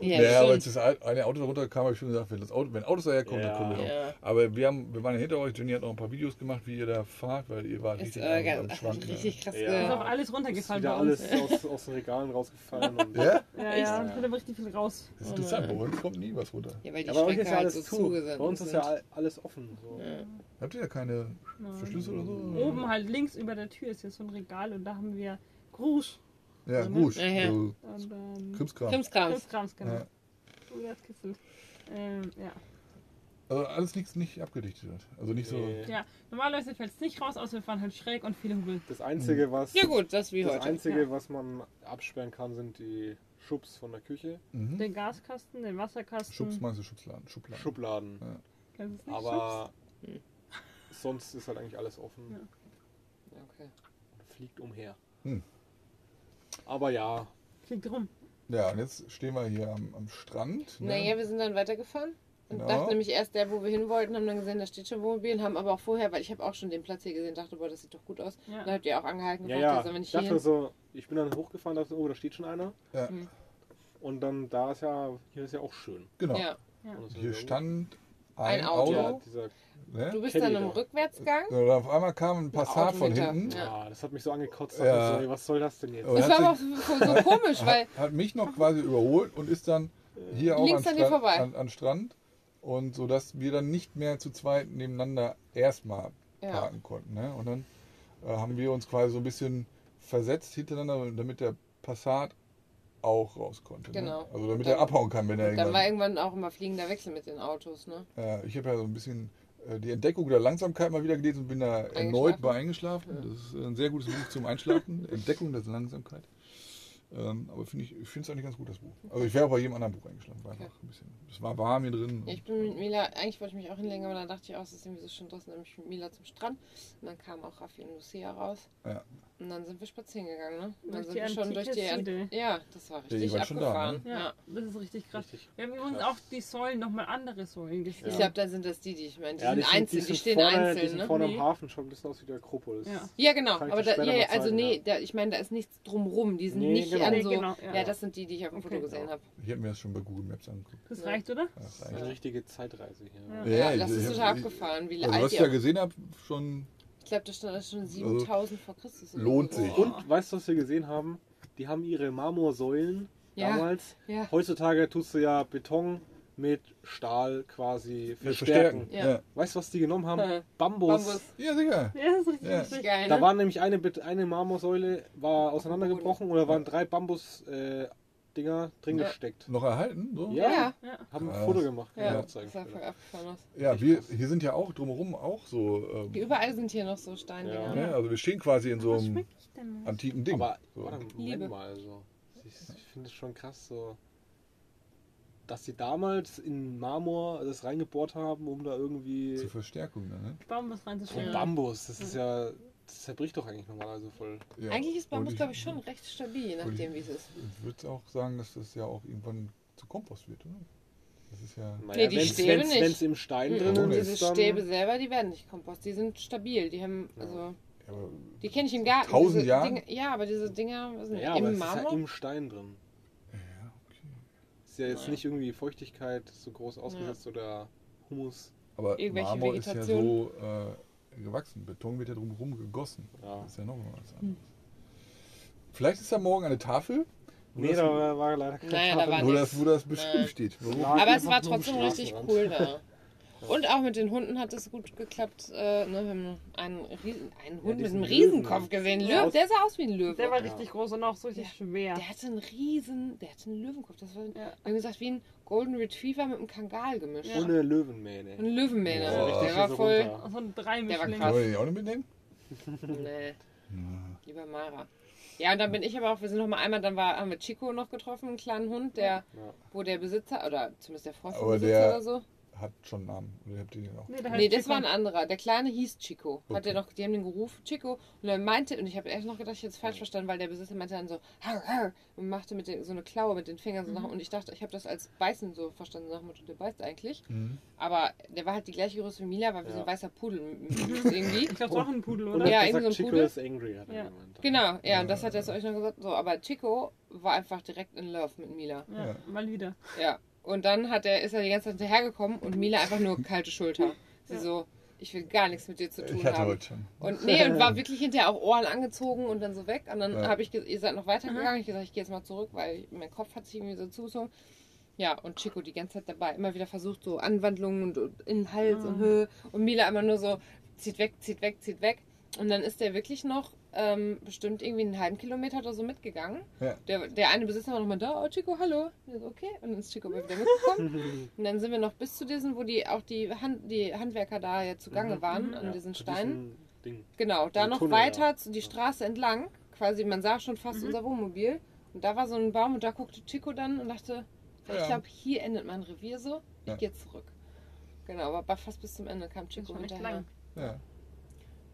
Ja, ja, aber als das eine Auto darunter kam, habe ich schon gesagt, wenn, das Auto, wenn Autos daherkommen, Ja. dann kommen wir Ja. auch. Aber wir, haben, wir waren ja hinter euch, Jenny hat noch ein paar Videos gemacht, wie ihr da fahrt, weil ihr wart Ist richtig äh, am, am Schwanken. richtig krass. Ja. Ist auch alles Ist runtergefallen wieder bei uns. alles aus, aus den Regalen rausgefallen. *laughs* Und Ja? Ja, ja, es wird aber richtig viel raus. Das ist interessant, bei uns kommt nie was runter. Ja, weil die Ja, bei euch ist ja halt alles so zu. Bei uns ist ja all- alles offen. So. Ja. Habt ihr ja keine Verschlüsse oder so? Oben halt links über der Tür ist jetzt so ein Regal und da haben wir Grusch Ja, Gusch. Ja, ja. So und dann Krimskram. Krimskrams. Krimskrams, genau. Ja. Oh, das kitzelt. Ähm, ja. Also alles nichts nicht abgedichtet wird. Also nicht so. Nee. ja, normalerweise fällt es nicht raus, außer wir fahren halt schräg und viele Hubel. Das Einzige, was, Ja gut, das wie das heute. Einzige, Ja. was man absperren kann, sind die Schubs von der Küche. Mhm. Den Gaskasten, den Wasserkasten. Schubs meinst du Schubladen? Schubladen. Schubladen. Ja. Kennst du es nicht? Aber Hm. sonst ist halt eigentlich alles offen. Ja. Okay. Fliegt umher. Hm. Aber ja? Fliegt rum. Ja, und jetzt stehen wir hier am, am Strand. Ne? Naja, wir sind dann weitergefahren. Und Genau. dachten nämlich erst der, wo wir hin wollten, haben dann gesehen, da steht schon Wohnmobil, haben aber auch vorher, weil ich habe auch schon den Platz hier gesehen, dachte, boah, das sieht doch gut aus. Ja. Dann habt ihr auch angehalten ja, ja. wir Ich dachte so, ich bin dann hochgefahren, dachte, oh, da steht schon einer. Ja, Hm. Und dann da ist ja, hier ist ja auch schön. genau. Ja. Ja. Hier stand Ein ein, Auto. Auto. ja, dieser, ne? Du bist dann im. Rückwärtsgang. Und auf einmal kam ein Passat von hinten. Ja. ja. das hat mich so angekotzt. Ja. Ja. So, ey, was soll das denn jetzt? Und Das hat war aber so, so komisch, *laughs* weil hat, hat mich noch quasi überholt und ist dann hier auch an Strand, an, an Strand. Und so dass wir dann nicht mehr zu zweit nebeneinander erstmal Ja. parken konnten. Ne? Und dann äh, haben wir uns quasi so ein bisschen versetzt hintereinander, damit der Passat auch raus konnte. Genau. Ne? Also damit dann- er abhauen kann, wenn er dann war irgendwann. irgendwann auch immer fliegender Wechsel mit den Autos, ne? Äh, ich habe ja so ein bisschen die Entdeckung der Langsamkeit mal wieder gelesen und bin da erneut bei eingeschlafen. Das ist ein sehr gutes Buch zum Einschlafen. *laughs* Entdeckung der Langsamkeit. Ähm, aber finde ich, ich finde es eigentlich ganz gut, das Buch. Also ich wäre auch bei jedem anderen Buch eingeschlafen. War Okay. einfach ein bisschen, es war warm hier drin. Ja, ich bin mit Mila, eigentlich wollte ich mich auch hinlegen, aber dann dachte ich auch, es ist irgendwie so schön draußen, dann bin ich mit Mila zum Strand. Und dann kam auch Raffi und Lucia raus. Ja. Und dann sind wir spazieren gegangen, ne? Und Durch dann die sind wir schon durch die. Siedel. ja, das war Ja, richtig wart schon da, abgefahren. Ja, ja. das ist richtig krass. Richtig Wir haben übrigens krass. auch die Säulen, nochmal andere Säulen gesehen. Ich glaube, dann sind das die, die ich meine. Die Ja, sind einzeln, die, stehen vorne, einzeln, Die sind ne? vorne Nee. am Hafen, schaut ein bisschen aus wie der Akropolis. Ja. Ja, genau. Aber da, ja, ja, also zeigen, nee, ja. da, ich meine, da ist nichts drumrum. Die sind Nee, nicht genau. an Nee, so. genau, ja. ja. das sind die, die ich auf dem Okay. Foto gesehen habe. Ich habe mir das schon bei Google Maps angeguckt. Das Ja. reicht, oder? Das Eine reicht. richtige Zeitreise hier. Ja. Ja, das ist total abgefahren, wie Also alt was die ich ja gesehen habe, schon Ich glaube, da stand das schon 7000 vor Christus. lohnt so. sich. Und weißt du, was wir gesehen haben? Die haben ihre Marmorsäulen Ja. damals. Ja. Heutzutage tust du ja Beton mit Stahl quasi verstärken. Ja. Ja. Weißt du, was die genommen haben? Ja. Bambus. Bambus. ja, sicher. Ja, das ist richtig Ja. lustig. Geil, Da ne? war nämlich eine, eine Marmorsäule war auseinandergebrochen oder waren drei Bambus-Dinger drin Ja. gesteckt. Noch erhalten? So? Ja. Ja, Ja. Haben ein. Foto gemacht. kann ich ja. auch Das zeigen sah voll abgefahren aus. Ja, wir, hier sind ja auch drumherum auch so. Ähm, Überall sind hier noch so Steindinger. Ja. Also wir stehen quasi in so einem antiken Ding. Aber so. warte, Moment Liebe. mal. So. Ich, ich finde es schon krass, so, dass sie damals in Marmor das reingebohrt haben, um da irgendwie. Zur Verstärkung dann, ne? Bambus Oh, reinzuschneiden. Bambus, das ist ja. Das zerbricht doch eigentlich normalerweise voll. Ja. Eigentlich ist Bambus, glaube ich, schon recht stabil, je nachdem, wie es ist. Ich würde auch sagen, dass das ja auch irgendwann zu Kompost wird, oder? Das ist ja. Nee, die wenn's, Stäbe wenn's, nicht. wenn's im Stein Mhm. drin Und ist, diese dann, Stäbe selber, die werden nicht Kompost, die sind stabil. Die haben, Ja. also, ja, aber die kenne ich im Garten. Tausend diese Jahre? Dinge, ja, aber diese Dinger was sind Ja, aber es im ist ja Marmor. im Stein drin. ja, okay. Ist ja jetzt nicht irgendwie Feuchtigkeit so groß ausgesetzt oder Humus. Aber Irgendwelche Marmor ist ja Vegetation. so äh, gewachsen. Beton wird ja drumherum gegossen. Ja. Das ist ja noch mal was anderes. Vielleicht ist da morgen eine Tafel, wo, Nee, das, da war, leider keine Naja, da Tafel. war wo, das, wo das beschrieben Nein. steht. Warum? Aber es war trotzdem richtig cool da. *laughs* Und auch mit den Hunden hat es gut geklappt. Äh, ne, wir haben einen, Riesen, einen Hund mit diesen einem. Riesenkopf gesehen. Ja. Löw, der sah aus wie ein Löwe. Der war Ja. richtig groß und auch so richtig schwer. Der hatte einen riesen, der hatte einen Löwenkopf. Das war, Ja. wir haben gesagt, wie ein Golden Retriever mit einem Kangal gemischt. Ja. Ohne Löwenmähne. Ein Löwenmähne. Boah. Der war so voll. So ein drei Der war krass. Wollen wir den auch nicht mitnehmen? *laughs* Nee, lieber Mara. Ja, und dann bin ich aber auch, wir sind noch mal einmal, dann war, haben wir Chico noch getroffen, einen kleinen Hund, der, Ja. wo der Besitzer, oder zumindest der der- oder so. Hat schon einen Namen. Oder habt ihr den auch? Nee, der heißt Nee, das Chico. war ein anderer. Der Kleine hieß Chico. Hat Okay. der noch, die haben den gerufen, Chico. Und er meinte, und ich habe erst noch gedacht, ich hätte es falsch verstanden, weil der Besitzer meinte dann so, har, har, und machte mit den, so eine Klaue mit den Fingern so nach. Und ich dachte, ich habe das als Beißen so verstanden, so nach dem Motto, der beißt eigentlich. Mhm. Aber der war halt die gleiche Größe wie Mila, war wie so ein Ja. weißer Pudel *laughs* irgendwie. Ich glaube, es war auch ein Pudel, oder? er Ja, hat irgendwie so ein Chico Pudel. ist angry, hat er Ja. gemeint. Genau, ja, und das hat er zu euch noch gesagt. So, aber Chico war einfach direkt in Love mit Mila. Ja, Ja. mal wieder. Ja. Und dann hat er, ist er die ganze Zeit hinterhergekommen und Mila einfach nur kalte Schulter. Sie Ja. so, ich will gar nichts mit dir zu tun Ich hatte haben. heute schon. Und nee, und war *laughs* wirklich hinterher auch Ohren angezogen und dann so weg. Und dann Ja. habe ich, ihr seid noch weitergegangen. Ich gesagt, ich gehe jetzt mal zurück, weil mein Kopf hat sich irgendwie so zugezogen. Ja, und Chico die ganze Zeit dabei, immer wieder versucht, so Anwandlungen und, und in den Hals und Ah. Höhe. Und Mila immer nur so, zieht weg, zieht weg, zieht weg. Und dann ist der wirklich noch ähm, bestimmt irgendwie einen halben Kilometer oder so mitgegangen. Ja. Der, der eine Besitzer war nochmal da, oh Chico, hallo. Und so, okay. Und dann ist Chico wieder mitgekommen. *laughs* und dann sind wir noch bis zu diesen, wo die auch die, Hand, die Handwerker da ja zugange Mhm. waren, Mhm. an Ja, diesen Steinen. Genau, da noch Tunnel, weiter ja. zu die Straße entlang. Quasi, man sah schon fast Mhm. unser Wohnmobil. Und da war so ein Baum und da guckte Chico dann und dachte, ich glaube, hier endet mein Revier so. Ich Ja. gehe zurück. Genau, aber fast bis zum Ende kam Chico hinterher. Ja.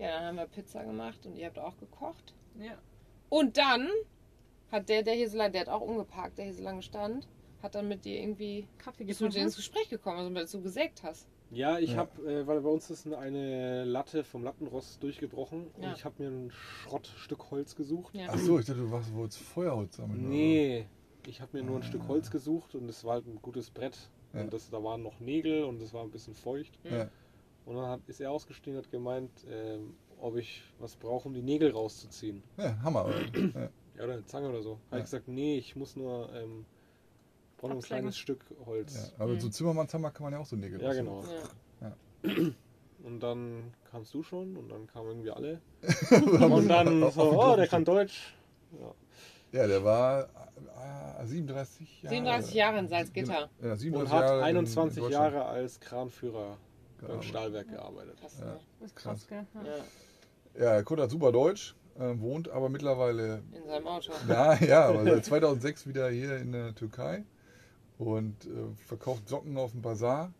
Ja, dann haben wir Pizza gemacht und ihr habt auch gekocht. Ja. Und dann hat der, der hier so lange, der hat auch umgeparkt, der hier so lange stand, hat dann mit dir irgendwie, Kaffee bist du mit dir ins. Gespräch gekommen, also weil du gesägt hast. Ja, ich Ja. habe, äh, weil bei uns ist eine Latte vom Lattenrost durchgebrochen Ja. und ich habe mir ein Schrottstück Holz gesucht. Ja. Ach so, ich dachte, du warst wolltest Feuerholz sammeln. oder? Nee, ich habe mir nur ein Ah. Stück Holz gesucht und es war halt ein gutes Brett. Ja. Und das, da waren noch Nägel und es war ein bisschen feucht. Ja. Und dann hat, ist er ausgestiegen und hat gemeint, ähm, ob ich was brauche, um die Nägel rauszuziehen. ja, Hammer. Oder? Ja. Ja, oder eine Zange oder so. Habe Ja. ich gesagt, nee, ich muss nur, ähm, brauche nur ein kleines Stück Holz. Ja. Aber Mhm. so Zimmermannshammer kann man ja auch so Nägel Ja, raus- genau. Ja. Und dann kamst du schon und dann kamen irgendwie alle. *laughs* Und dann auf- so, auf oh, der kann. Deutsch. Ja. Ja, der war äh, 37 Jahre. 37 Jahre in Salzgitter. Ja, 37 Und hat Jahre in 21 Deutschland Jahre als Kranführer beim. Stahlwerk gearbeitet. Krass, Ja. ne? Das ist krass, gell? Ja. Ja, Ja, er konnte halt super Deutsch, äh, wohnt aber mittlerweile, in seinem Auto. ja, ja, aber seit 2006 wieder hier in der Türkei und äh, verkauft Socken auf dem Bazar.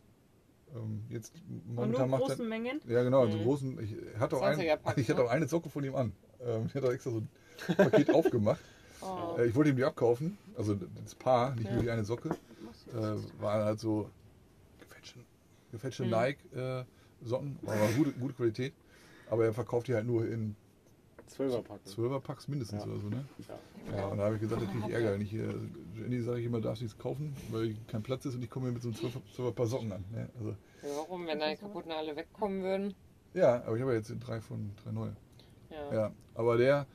Ähm, jetzt Und nur momentan in macht großen er, Mengen. ja genau, in so Mhm. großen, ich hatte auch, ein, 20er-Pack, *laughs* ich hatte ne? auch eine Socke von ihm an. Ähm, ich hatte auch extra so ein Paket *laughs* aufgemacht. Oh. Äh, ich wollte ihm die abkaufen, also das Paar, nicht Ja. nur die eine Socke. Äh, waren halt so gefälschte, gefälschte Mhm. Nike-Socken, aber gute, gute Qualität. Aber er verkauft die halt nur in Zwölferpacken. 12er Packs mindestens Ja. oder so, ne? Ja. Ja, und da habe ich gesagt, da kriege ich Ärger. Wenn ich hier, Jenny sage ich immer, darfst du nichts kaufen, weil kein Platz ist und ich komme hier mit so einem 12er 12er Paar Socken an. Ne? Also, Ja, warum, wenn da die kaputten alle wegkommen würden? ja, aber ich habe ja jetzt drei von drei neue. Ja. Ja, aber der,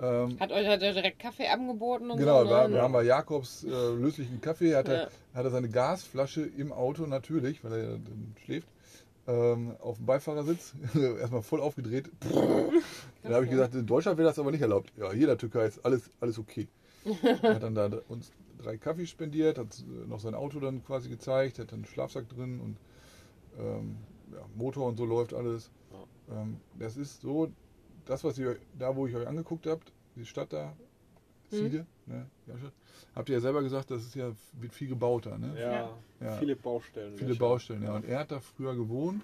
ähm, Hat euch hat er direkt Kaffee angeboten und genau, so? ne? wir haben bei Jakobs äh, löslichen Kaffee, hat er, Ja. hat er seine Gasflasche im Auto natürlich, weil er schläft, ähm, auf dem Beifahrersitz, *laughs* erstmal voll aufgedreht. *laughs* Dann habe ich gesagt, in Deutschland wäre das aber nicht erlaubt. Ja, hier in der Türkei ist alles, alles okay. Er hat dann da uns drei Kaffee spendiert, hat äh, noch sein Auto dann quasi gezeigt, hat dann einen Schlafsack drin und ähm, ja, Motor und so läuft alles. Ähm, das ist so, das, was ihr da, wo ich euch angeguckt habt, die Stadt da, Siede, ne, ja, Stadt, habt ihr ja selber gesagt, das ist ja wird viel gebauter, ne? Ja, Ja. viele Baustellen. Viele welche. Baustellen, ja. Und er hat da früher gewohnt,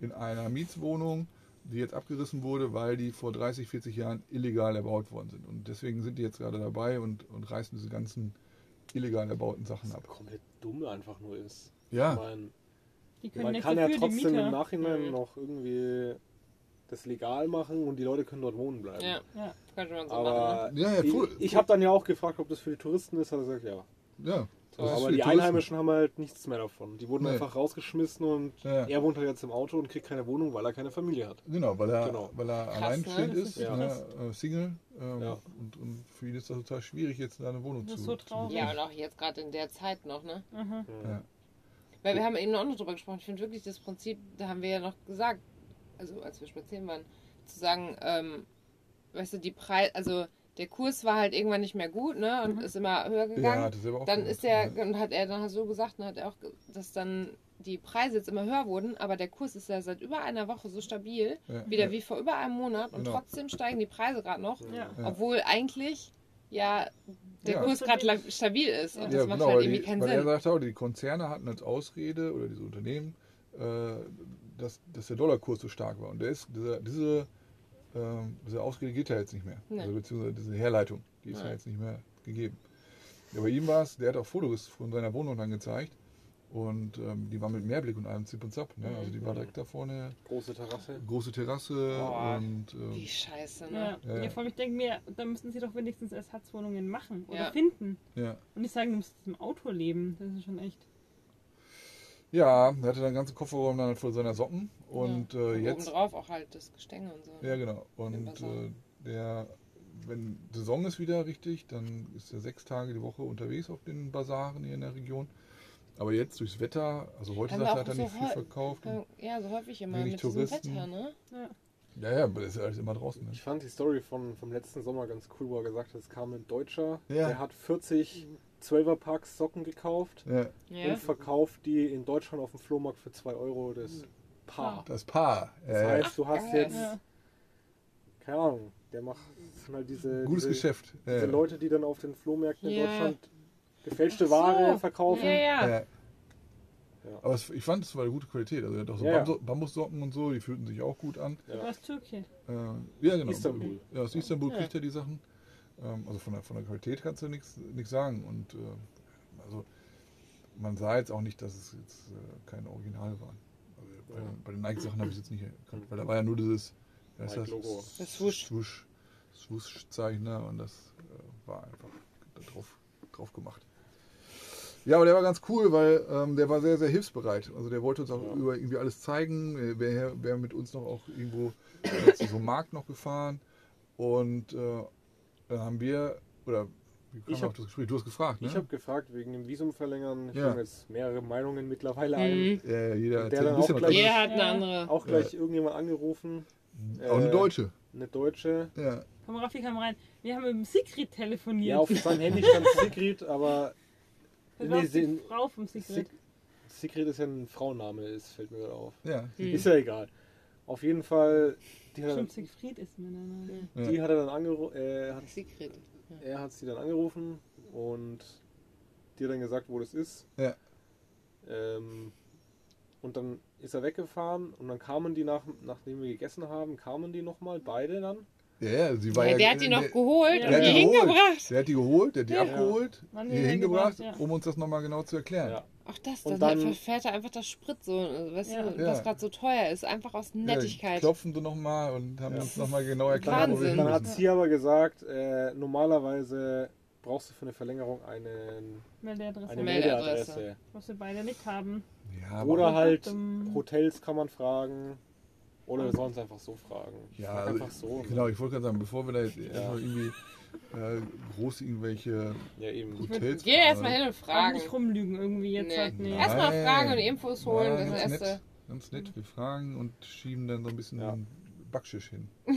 in einer Mietswohnung, die jetzt abgerissen wurde, weil die vor 30, 40 Jahren illegal erbaut worden sind. Und deswegen sind die jetzt gerade dabei und, und reißen diese ganzen illegal erbauten Sachen ab. Komplett dumm einfach nur ist. Ich Ja, Die können man kann ja trotzdem im Nachhinein Mhm. noch irgendwie das legal machen und die Leute können dort wohnen bleiben. Ja, Ja. könnte man so machen. Aber Ja, ja, voll- ich, ich habe dann ja auch gefragt, ob das für die Touristen ist. Hat er gesagt, ja. ja. Ist Aber die Touristen. Einheimischen haben halt nichts mehr davon. Die wurden Nee. einfach rausgeschmissen und Ja. er wohnt halt jetzt im Auto und kriegt keine Wohnung, weil er keine Familie hat. Genau, weil er, Genau. Weil er Krass, alleinstehend ne? ist, Ja. ne, äh, Single. Ähm, Ja. und, und für ihn ist das total schwierig, jetzt da eine Wohnung Das zu so zu. Ja, und auch jetzt gerade in der Zeit noch, ne? Ja. Weil wir haben eben auch noch drüber gesprochen. Ich finde wirklich das Prinzip, da haben wir ja noch gesagt, also als wir spazieren waren, zu sagen, ähm, weißt du, die Preis, also der Kurs war halt irgendwann nicht mehr gut, ne? Und ist immer höher Ja, gegangen. hat er selber auch dann gemacht, ist er, ja. und hat er dann so gesagt, und hat er auch, dass dann die Preise jetzt immer höher wurden, aber der Kurs ist ja seit über einer Woche so stabil, Ja, wieder ja. wie vor über einem Monat und Genau. trotzdem steigen die Preise gerade noch, Ja. Ja. obwohl eigentlich ja der Ja. Kurs gerade stabil ist. Und Ja, das Ja, macht genau, halt irgendwie die, keinen weil er Sinn. sagt auch, die Konzerne hatten als Ausrede, oder diese Unternehmen, äh, dass, dass der Dollarkurs so stark war. Und der ist, diese, diese, ähm, diese Ausrede geht ja jetzt nicht mehr. Nee. Also, beziehungsweise diese Herleitung, die ist ja. Ja. jetzt nicht mehr gegeben. Ja, bei ihm war es, der hat auch Fotos von seiner Wohnung dann gezeigt. Und ähm, die war mit Mehrblick und allem Zip und Zap. Ne? Also die war direkt da vorne, Große Terrasse. große Terrasse Boah. und ähm, Wie scheiße, Ja. ne? Ja, Ja, ja. vor allem, ich denke mir, da müssen sie doch wenigstens Ersatzwohnungen machen oder Ja. finden. ja. Und nicht sagen, du musst im Auto leben. Das ist schon echt. Ja, er hatte dann ganzen Kofferraum dann voll seiner Socken. Und ja. äh, jetzt. Obendrauf auch halt das Gestänge und so. Ja, genau. Und äh, der, wenn Saison ist wieder richtig, dann ist er sechs Tage die Woche unterwegs auf den Basaren hier in der Region. Aber jetzt durchs Wetter, also heute sagt er, hat er so nicht viel verkauft. Und, Ja, so häufig immer mit diesem Touristen. Wetter, ne? Ja. ja, ja, aber das ist alles immer draußen. Ne? Ich fand die Story von, vom letzten Sommer ganz cool, wo er gesagt hat, es kam ein Deutscher, Ja. der hat 40 12er-Packs Socken gekauft Ja, Ja. und verkauft die in Deutschland auf dem Flohmarkt für 2 Euro das Paar. das Paar. Das Ja, heißt, du hast jetzt, Ja. keine Ahnung, der macht sind halt diese, Gutes diese, Geschäft. Ja, diese ja. Leute, die dann auf den Flohmärkten in. Deutschland gefälschte so. Ware verkaufen. Ja, ja. Ja. Ja. Aber es, ich fand, es war eine gute Qualität. Also er hat auch so Ja, ja. Bambus- Bambussocken und so, die fühlten sich auch gut an. Du Ja. warst Türke. Äh, ja, genau. Istanbul. Ja, aus Istanbul Ja. kriegt er die Sachen. Ähm, also von der, von der Qualität kannst du nichts nichts sagen. Und äh, also man sah jetzt auch nicht, dass es jetzt äh, keine Originale waren. Also bei, Ja. den- bei den Nike-Sachen habe ich es jetzt nicht erkannt, weil da war ja nur dieses wie heißt das? Das Swoosh. Swoosh, ne? und das äh, war einfach da drauf, drauf gemacht. Ja, aber der war ganz cool, weil ähm, der war sehr, sehr hilfsbereit. Also der wollte uns auch Ja. über irgendwie alles zeigen. Er wäre wär mit uns noch auch irgendwo äh, zu so einem Markt noch gefahren. Und äh, haben wir, oder wie kam Ich hab- auf das Gespräch? Du hast gefragt, ne? Ich habe gefragt wegen dem Visum verlängern. Ich Ja. habe jetzt mehrere Meinungen mittlerweile ein. Mhm. ja, jeder der dann ein bisschen auch gleich- Jeder hat eine Ja. andere. Auch gleich irgendjemand angerufen. Auch eine äh, Deutsche. eine Deutsche. Ja. Komm, Raffi, komm rein. Wir haben mit dem Sigrid telefoniert. Ja, auf seinem Handy *laughs* stand Sigrid, aber das nee, die Frau vom Sigrid. Sig Sigrid ist ja ein Frauenname, ist, fällt mir gerade auf. Ja. Mhm. Ist ja egal. Auf jeden Fall, die hat, Stimmt, Siegfried ist Männer. Ja. die hat er dann angerufen, äh, hat, Sigrid. er hat sie dann angerufen und die hat dann gesagt, wo das ist. Ja. Ähm, und dann ist er weggefahren und dann kamen die nach, nachdem wir gegessen haben, kamen die nochmal, beide dann. Ja, ja, sie war Ja, ja, der hat die noch der, geholt Ja. und der hier die hingebracht. Der hat die geholt, der hat die Ja. abgeholt, hier die hingebracht, hingebracht, ja. um uns das nochmal genau zu erklären. Ja. Ach das, Und dann, dann- verfährt er einfach das Sprit so, weißt Ja. du, Ja. was gerade so teuer ist, einfach aus Ja, Nettigkeit. klopfen sie nochmal und haben Ja. uns nochmal genau erklärt, wo wir Wahnsinn. Dann hat sie aber gesagt, äh, normalerweise brauchst du für eine Verlängerung einen, Meldeadresse. eine Meldeadresse. Meldeadresse. Was wir beide nicht haben. Ja, Oder halt. Hotels kann man fragen. Oder wir sollen es einfach so fragen. Ich Ja, frag also, einfach so. genau, ich wollte gerade sagen, bevor wir da jetzt erstmal irgendwie äh, groß irgendwelche Ja, eben. Hotels Geh erstmal hin und Fragen. nicht rumlügen irgendwie jetzt Nee. halt. Nee. Ja. Erstmal Nein. fragen und Infos holen, Ja, das ganz nett, ganz nett, wir fragen und schieben dann so ein bisschen Ja. Backschisch hin. *laughs*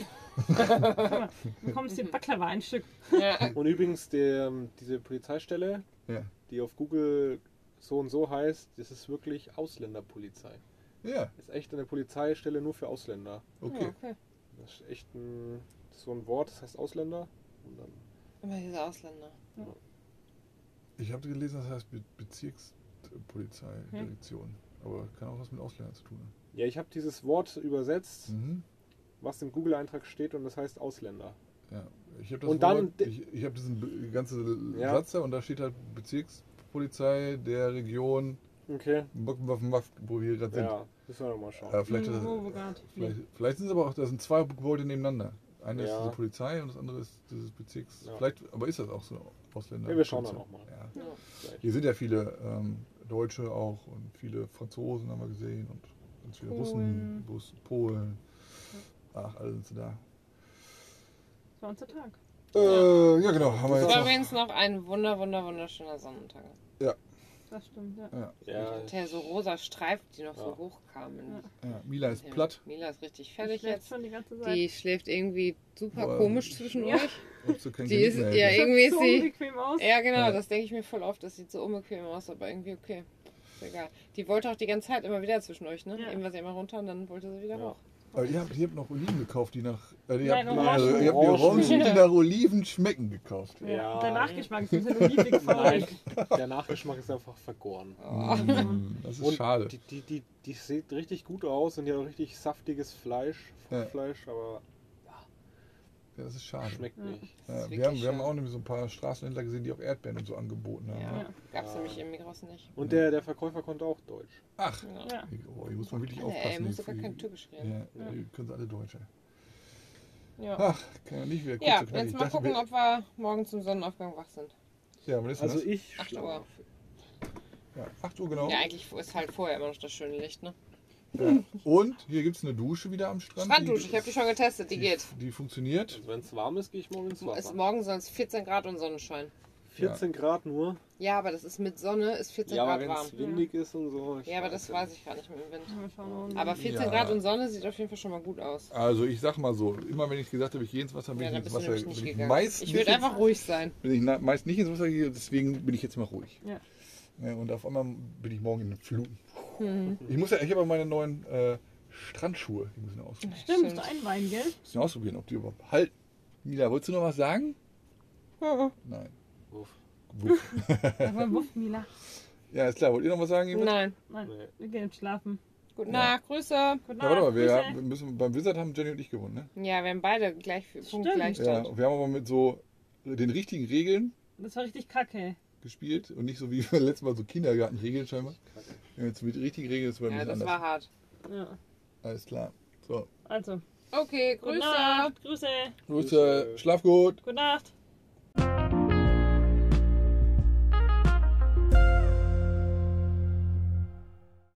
Du bekommst den Baklava ein Stück. Ja. Und übrigens, der, diese Polizeistelle, Ja, die auf Google so und so heißt, das ist wirklich Ausländerpolizei. ja Das ist echt eine Polizeistelle nur für Ausländer. okay. Ja, okay. Das ist echt ein, so ein Wort, das heißt Ausländer. Und dann, Immer diese Ausländer. Ich habe gelesen, das heißt Be Bezirkspolizeidirektion. Aber kann auch was mit Ausländern zu tun haben. ja, ich habe dieses Wort übersetzt, Mhm. was im Google-Eintrag steht und das heißt Ausländer. Ja, ich habe das Und dann Wort, ich, ich habe diesen ganzen Ja. Satz da und da steht halt Bezirkspolizei der Region, Okay. Waffen, wo wir gerade sind. Ja, müssen wir nochmal schauen. Äh, vielleicht, wo das, vielleicht, vielleicht sind es aber auch, da sind zwei Gebäude nebeneinander. Eine ist Ja. diese Polizei und das andere ist dieses Bezirks. Ja. Vielleicht, aber ist das auch so Ausländer? Ja, wir schauen dann Polizei? noch mal. Ja. Hier sind ja viele ähm, Deutsche auch und viele Franzosen haben wir gesehen und ganz viele Russen, Polen. Bus, Polen. Ach, alle sind sie da. Das war unser Tag. Äh, ja, genau. Haben wir Es jetzt war noch. übrigens noch ein wunder, wunder, wunderschöner Sonnentag. Das stimmt, ja. Ja, Ja, Der so rosa Streifen, die noch so Ja. hochkamen. Ja. ja, Mila ist Ja, platt. Mila ist richtig fertig jetzt. schon die ganze Zeit. Die schläft irgendwie super Boah. komisch zwischen Ja. euch. Ob sie kein Die Genick ist- ja, irgendwie ist so sie- unbequem aus. Ja, genau, Ja. das denke ich mir voll oft. Das sieht so unbequem aus, aber irgendwie okay. Ist egal. Die wollte auch die ganze Zeit immer wieder zwischen euch, ne? Ja. Eben war sie immer runter und dann wollte sie wieder Ja. hoch. Aber ihr habt, ihr habt noch Oliven gekauft, die nach. Äh, ihr, Nein, habt, Orangen. äh, ihr habt die Orangen. Die nach Oliven schmecken, gekauft. Ja. Ja. Der Nachgeschmack ist ein bisschen olivig-faulig. Nein, der Nachgeschmack ist einfach vergoren. Mm, Das ist Und schade. Die, die, die, die sieht richtig gut aus und die hat auch richtig saftiges Fleisch, Ja. Fruchtfleisch, aber Ja, das ist schade. schmeckt nicht. Ja, wir, haben, wir haben auch nämlich so ein paar Straßenhändler gesehen, die auch Erdbeeren und so angeboten haben. Ja, ne? gab's nämlich im Migros nicht. Und der, der Verkäufer konnte auch Deutsch. Ach, Ja. Ja. oh, hier muss man wirklich aufpassen. er muss sogar kein die- Türkisch reden. Ja, die können sie alle Deutsch. ey. Ja. Ach, kann ja nicht wieder kurz Ja, knackig. jetzt mal dachte, gucken, ob wir morgen zum Sonnenaufgang wach sind. Ja, wann ist Also das? ich Acht Uhr. schlafe. Ja, 8 Uhr genau. Ja, eigentlich ist halt vorher immer noch das schöne Licht, ne? Ja. Und hier gibt es eine Dusche wieder am Strand. Stranddusche, ich habe die schon getestet, die die, geht. Die funktioniert. Also wenn es warm ist, gehe ich morgen ins Es, Wasser. morgen soll es 14 Grad und Sonnenschein. 14 Grad nur. Ja, aber das ist mit Sonne, ist 14 Ja, Grad wenn warm. es windig ist und so. Ja, aber das ja weiß ich gar nicht mit dem Wind. Aber 14 Ja. Grad und Sonne sieht auf jeden Fall schon mal gut aus. Also ich sag mal so, immer wenn ich gesagt habe, ich gehe ins Wasser, bin Ja, ich ins Wasser. bin ich gegangen. meist Ich nicht würde ins- einfach ruhig sein. bin ich meist nicht ins Wasser gegangen, deswegen bin ich jetzt mal ruhig. Ja. Ja, und auf einmal bin ich morgen in den Fluten. Hm. Ich muss ja, ich habe meine neuen äh, Strandschuhe, die müssen wir ausprobieren. Stimmt, musst du einweihen, gell? Müssen wir ausprobieren, ob die überhaupt halten. Mila, wolltest du noch was sagen? Nein. Uff. Wuff. Aber wuff, Mila. Ja, ist klar. Wollt ihr noch was sagen? Ihr Nein. Nein, wir gehen jetzt schlafen. Gute Ja. Nacht, Grüße. Gute Ja, warte mal, wir, Grüße. müssen, beim Wizard haben Jenny und ich gewonnen, ne? Ja, wir haben beide gleich Punkt Stimmt. Ja, wir haben aber mit so den richtigen Regeln Das war richtig kacke. gespielt und nicht so wie *laughs* beim letzten Mal so Kindergartenregeln scheinbar. Wir mit richtigen Regeln, das war ein Ja, das anders. war hart. Ja. Alles klar. So, Also, Okay, gute Grüße. Nacht. Grüße. Grüße, schlaf gut. Gute Nacht.